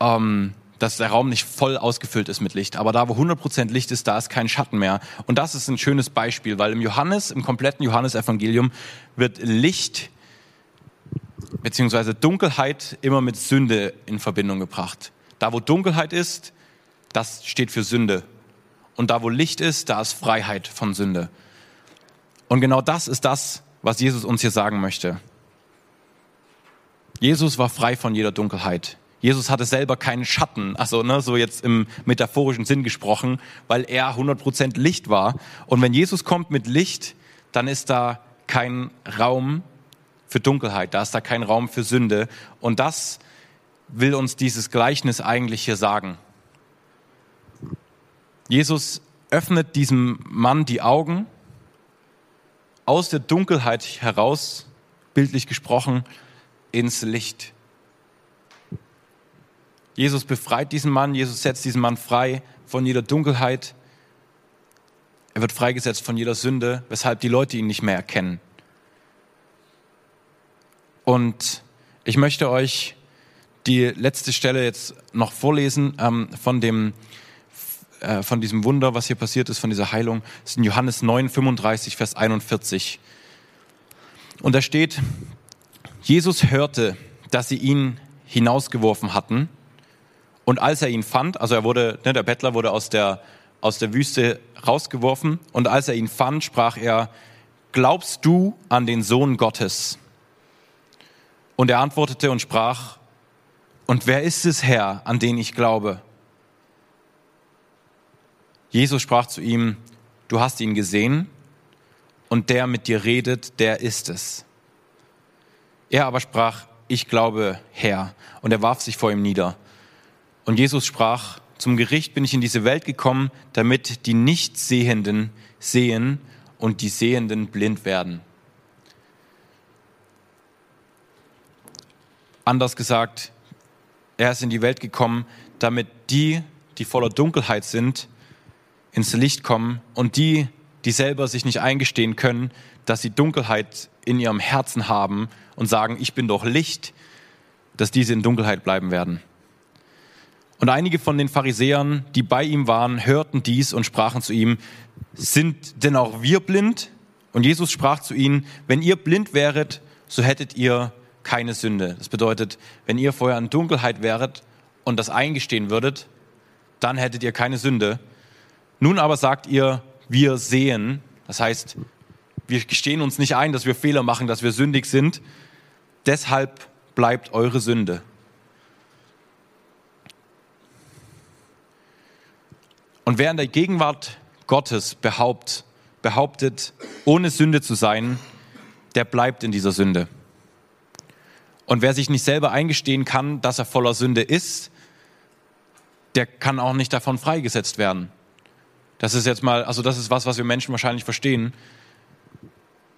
ähm, dass der Raum nicht voll ausgefüllt ist mit Licht. Aber da, wo 100% Licht ist, da ist kein Schatten mehr. Und das ist ein schönes Beispiel, weil im Johannes, im kompletten Johannesevangelium wird Licht beziehungsweise Dunkelheit immer mit Sünde in Verbindung gebracht. Da, wo Dunkelheit ist, das steht für Sünde. Und da, wo Licht ist, da ist Freiheit von Sünde. Und genau das ist das, was Jesus uns hier sagen möchte. Jesus war frei von jeder Dunkelheit. Jesus hatte selber keinen Schatten, also ne, so jetzt im metaphorischen Sinn gesprochen, weil er 100% Licht war. Und wenn Jesus kommt mit Licht, dann ist da kein Raum für Dunkelheit, da ist da kein Raum für Sünde. Und das will uns dieses Gleichnis eigentlich hier sagen. Jesus öffnet diesem Mann die Augen aus der Dunkelheit heraus, bildlich gesprochen, ins Licht. Jesus befreit diesen Mann, Jesus setzt diesen Mann frei von jeder Dunkelheit. Er wird freigesetzt von jeder Sünde, weshalb die Leute ihn nicht mehr erkennen. Und ich möchte euch die letzte Stelle jetzt noch vorlesen ähm, von dem äh, von diesem Wunder, was hier passiert ist, von dieser Heilung. Das ist in Johannes 9, 35, Vers 41. Und da steht, Jesus hörte, dass sie ihn hinausgeworfen hatten. Und als er ihn fand, also er wurde, ne, der Bettler wurde aus der, aus der Wüste rausgeworfen. Und als er ihn fand, sprach er, glaubst du an den Sohn Gottes? Und er antwortete und sprach, und wer ist es, Herr, an den ich glaube? Jesus sprach zu ihm, du hast ihn gesehen und der mit dir redet, der ist es. Er aber sprach, ich glaube, Herr, und er warf sich vor ihm nieder. Und Jesus sprach, zum Gericht bin ich in diese Welt gekommen, damit die Nichtsehenden sehen und die Sehenden blind werden. Anders gesagt, er ist in die Welt gekommen, damit die, die voller Dunkelheit sind, ins Licht kommen und die, die selber sich nicht eingestehen können, dass sie Dunkelheit in ihrem Herzen haben und sagen, ich bin doch Licht, dass diese in Dunkelheit bleiben werden. Und einige von den Pharisäern, die bei ihm waren, hörten dies und sprachen zu ihm, sind denn auch wir blind? Und Jesus sprach zu ihnen, wenn ihr blind wäret, so hättet ihr keine Sünde. Das bedeutet, wenn ihr vorher in Dunkelheit wäret und das eingestehen würdet, dann hättet ihr keine Sünde. Nun aber sagt ihr, wir sehen, das heißt, wir gestehen uns nicht ein, dass wir Fehler machen, dass wir sündig sind. Deshalb bleibt eure Sünde. Und wer in der Gegenwart Gottes behaupt, behauptet, ohne Sünde zu sein, der bleibt in dieser Sünde. Und wer sich nicht selber eingestehen kann, dass er voller Sünde ist, der kann auch nicht davon freigesetzt werden. Das ist jetzt mal, also das ist was, was wir Menschen wahrscheinlich verstehen.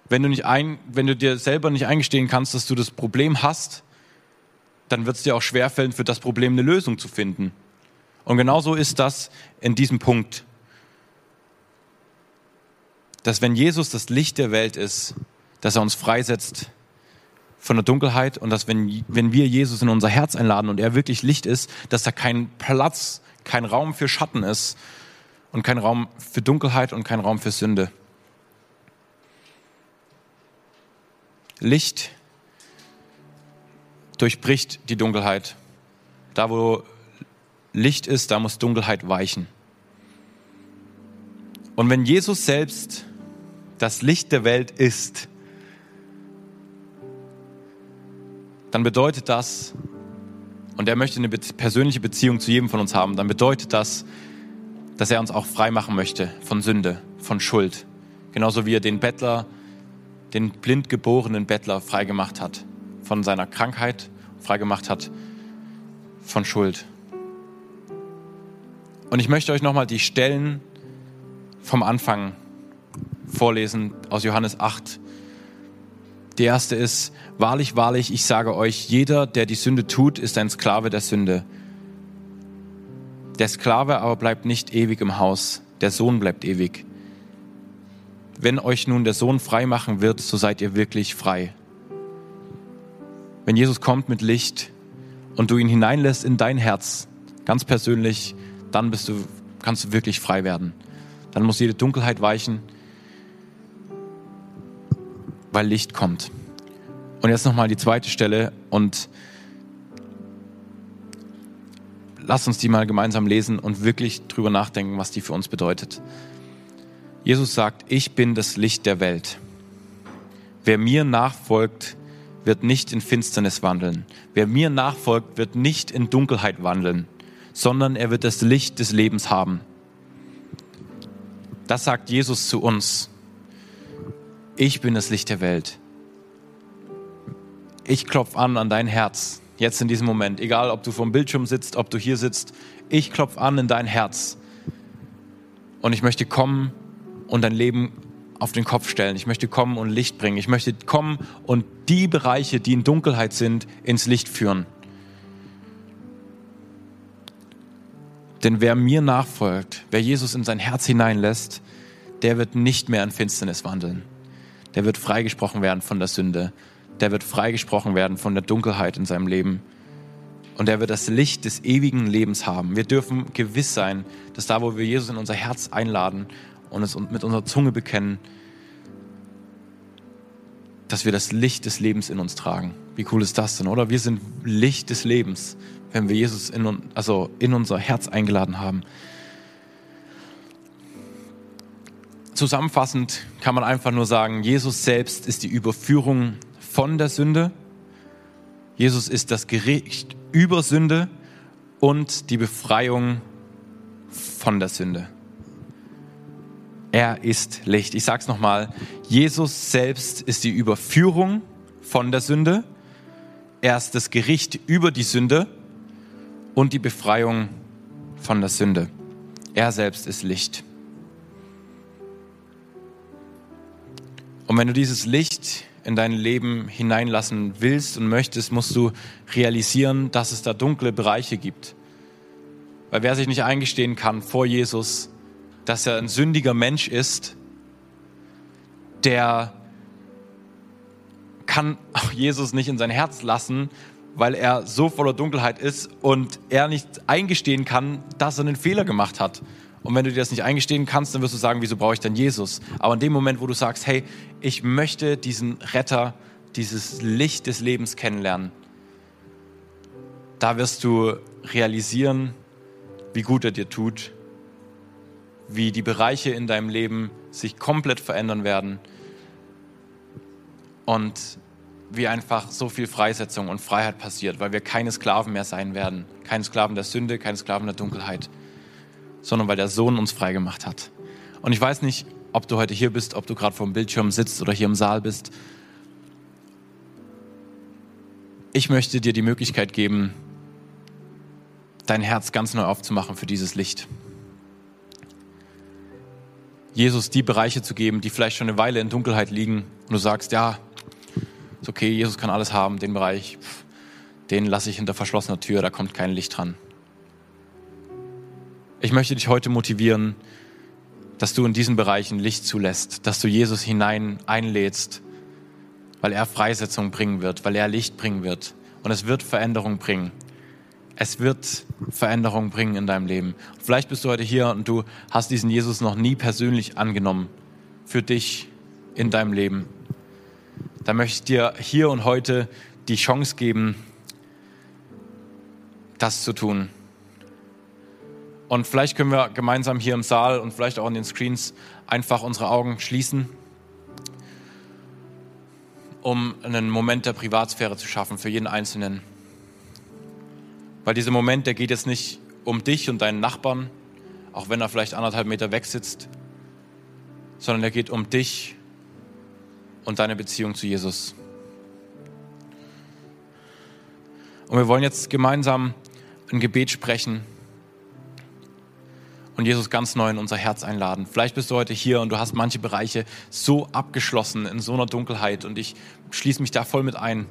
Wenn du nicht ein, wenn du dir selber nicht eingestehen kannst, dass du das Problem hast, dann wird es dir auch schwerfällen, für das Problem eine Lösung zu finden. Und genauso ist das in diesem Punkt. Dass wenn Jesus das Licht der Welt ist, dass er uns freisetzt von der Dunkelheit und dass wenn, wenn wir Jesus in unser Herz einladen und er wirklich Licht ist, dass da kein Platz, kein Raum für Schatten ist und kein Raum für Dunkelheit und kein Raum für Sünde. Licht durchbricht die Dunkelheit. Da, wo Licht ist, da muss Dunkelheit weichen. Und wenn Jesus selbst das Licht der Welt ist, dann bedeutet das, und er möchte eine persönliche Beziehung zu jedem von uns haben, dann bedeutet das, dass er uns auch frei machen möchte von Sünde, von Schuld. Genauso wie er den Bettler, den blind geborenen Bettler frei gemacht hat von seiner Krankheit, frei gemacht hat von Schuld. Und ich möchte euch nochmal die Stellen vom Anfang vorlesen aus Johannes 8. Die erste ist, wahrlich, wahrlich, ich sage euch, jeder, der die Sünde tut, ist ein Sklave der Sünde. Der Sklave aber bleibt nicht ewig im Haus, der Sohn bleibt ewig. Wenn euch nun der Sohn frei machen wird, so seid ihr wirklich frei. Wenn Jesus kommt mit Licht und du ihn hineinlässt in dein Herz, ganz persönlich, dann bist du, kannst du wirklich frei werden. Dann muss jede Dunkelheit weichen, weil Licht kommt. Und jetzt nochmal die zweite Stelle und lass uns die mal gemeinsam lesen und wirklich drüber nachdenken, was die für uns bedeutet. Jesus sagt, ich bin das Licht der Welt. Wer mir nachfolgt, wird nicht in Finsternis wandeln. Wer mir nachfolgt, wird nicht in Dunkelheit wandeln, sondern er wird das Licht des Lebens haben. Das sagt Jesus zu uns. Ich bin das Licht der Welt. Ich klopfe an an dein Herz, jetzt in diesem Moment, egal ob du vom Bildschirm sitzt, ob du hier sitzt, ich klopfe an in dein Herz. Und ich möchte kommen und dein Leben auf den Kopf stellen. Ich möchte kommen und Licht bringen. Ich möchte kommen und die Bereiche, die in Dunkelheit sind, ins Licht führen. Denn wer mir nachfolgt, wer Jesus in sein Herz hineinlässt, der wird nicht mehr in Finsternis wandeln. Der wird freigesprochen werden von der Sünde. Der wird freigesprochen werden von der Dunkelheit in seinem Leben. Und er wird das Licht des ewigen Lebens haben. Wir dürfen gewiss sein, dass da, wo wir Jesus in unser Herz einladen und es mit unserer Zunge bekennen, dass wir das Licht des Lebens in uns tragen. Wie cool ist das denn, oder? Wir sind Licht des Lebens, wenn wir Jesus in, also in unser Herz eingeladen haben. Zusammenfassend kann man einfach nur sagen, Jesus selbst ist die Überführung von der Sünde. Jesus ist das Gericht über Sünde und die Befreiung von der Sünde. Er ist Licht. Ich sage es nochmal. Jesus selbst ist die Überführung von der Sünde. Er ist das Gericht über die Sünde und die Befreiung von der Sünde. Er selbst ist Licht. Und wenn du dieses Licht in dein Leben hineinlassen willst und möchtest, musst du realisieren, dass es da dunkle Bereiche gibt. Weil wer sich nicht eingestehen kann vor Jesus, dass er ein sündiger Mensch ist, der kann auch Jesus nicht in sein Herz lassen, weil er so voller Dunkelheit ist und er nicht eingestehen kann, dass er einen Fehler gemacht hat. Und wenn du dir das nicht eingestehen kannst, dann wirst du sagen, wieso brauche ich denn Jesus? Aber in dem Moment, wo du sagst, hey, ich möchte diesen Retter, dieses Licht des Lebens kennenlernen, da wirst du realisieren, wie gut er dir tut wie die Bereiche in deinem Leben sich komplett verändern werden und wie einfach so viel Freisetzung und Freiheit passiert, weil wir keine Sklaven mehr sein werden. Keine Sklaven der Sünde, keine Sklaven der Dunkelheit, sondern weil der Sohn uns frei gemacht hat. Und ich weiß nicht, ob du heute hier bist, ob du gerade vor dem Bildschirm sitzt oder hier im Saal bist. Ich möchte dir die Möglichkeit geben, dein Herz ganz neu aufzumachen für dieses Licht. Jesus die Bereiche zu geben, die vielleicht schon eine Weile in Dunkelheit liegen und du sagst, ja, ist okay, Jesus kann alles haben, den Bereich, den lasse ich hinter verschlossener Tür, da kommt kein Licht dran. Ich möchte dich heute motivieren, dass du in diesen Bereichen Licht zulässt, dass du Jesus hinein einlädst, weil er Freisetzung bringen wird, weil er Licht bringen wird. Und es wird Veränderung bringen. Es wird Veränderung bringen in deinem Leben. Vielleicht bist du heute hier und du hast diesen Jesus noch nie persönlich angenommen für dich in deinem Leben. Da möchte ich dir hier und heute die Chance geben, das zu tun. Und vielleicht können wir gemeinsam hier im Saal und vielleicht auch an den Screens einfach unsere Augen schließen, um einen Moment der Privatsphäre zu schaffen für jeden Einzelnen. Weil dieser Moment, der geht jetzt nicht um dich und deinen Nachbarn, auch wenn er vielleicht anderthalb Meter weg sitzt, sondern er geht um dich und deine Beziehung zu Jesus. Und wir wollen jetzt gemeinsam ein Gebet sprechen und Jesus ganz neu in unser Herz einladen. Vielleicht bist du heute hier und du hast manche Bereiche so abgeschlossen in so einer Dunkelheit und ich schließe mich da voll mit ein.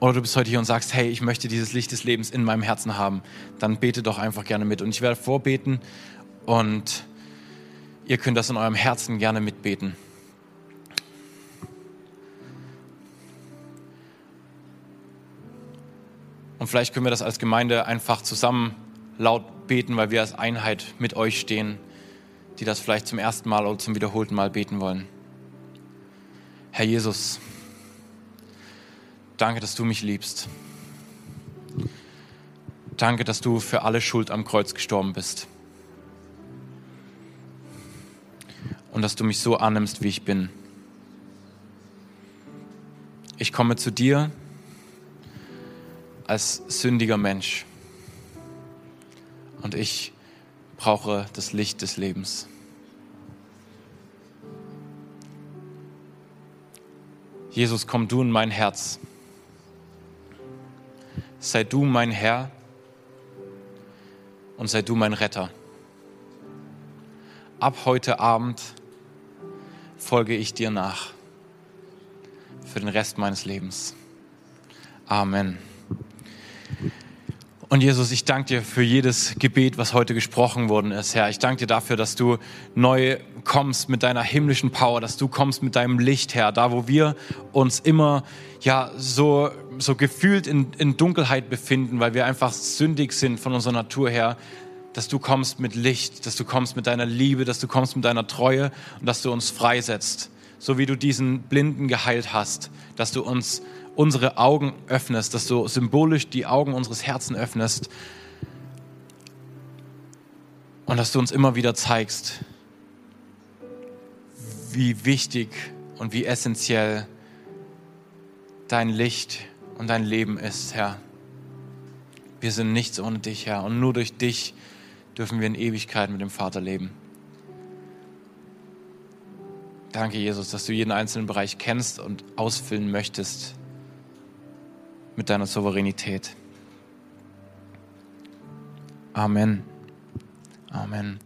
Oder du bist heute hier und sagst, hey, ich möchte dieses Licht des Lebens in meinem Herzen haben, dann bete doch einfach gerne mit. Und ich werde vorbeten und ihr könnt das in eurem Herzen gerne mitbeten. Und vielleicht können wir das als Gemeinde einfach zusammen laut beten, weil wir als Einheit mit euch stehen, die das vielleicht zum ersten Mal oder zum wiederholten Mal beten wollen. Herr Jesus, Danke, dass du mich liebst. Danke, dass du für alle Schuld am Kreuz gestorben bist. Und dass du mich so annimmst, wie ich bin. ich komme zu dir als sündiger Mensch und ich brauche das Licht des Lebens. Jesus, komm du in mein Herz. Sei du mein Herr und sei du mein Retter. Ab heute Abend folge ich dir nach für den Rest meines Lebens. Amen. Und Jesus, ich danke dir für jedes Gebet, was heute gesprochen worden ist, Herr. Ich danke dir dafür, dass du neu kommst mit deiner himmlischen Power, dass du kommst mit deinem Licht, Herr. Da, wo wir uns immer, ja, so, so gefühlt in, in Dunkelheit befinden, weil wir einfach sündig sind von unserer Natur her, dass du kommst mit Licht, dass du kommst mit deiner Liebe, dass du kommst mit deiner Treue und dass du uns freisetzt. So wie du diesen Blinden geheilt hast, dass du uns unsere Augen öffnest, dass du symbolisch die Augen unseres Herzens öffnest und dass du uns immer wieder zeigst, wie wichtig und wie essentiell dein Licht und dein Leben ist, Herr. Wir sind nichts ohne dich, Herr, und nur durch dich dürfen wir in Ewigkeit mit dem Vater leben. Danke, Jesus, dass du jeden einzelnen Bereich kennst und ausfüllen möchtest mit deiner Souveränität. Amen. Amen.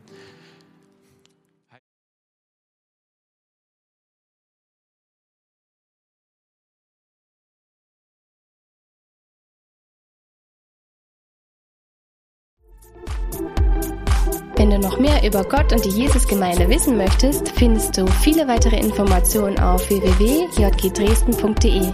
Wenn du noch mehr über Gott und die Jesusgemeinde wissen möchtest, findest du viele weitere Informationen auf www.jgdresden.de.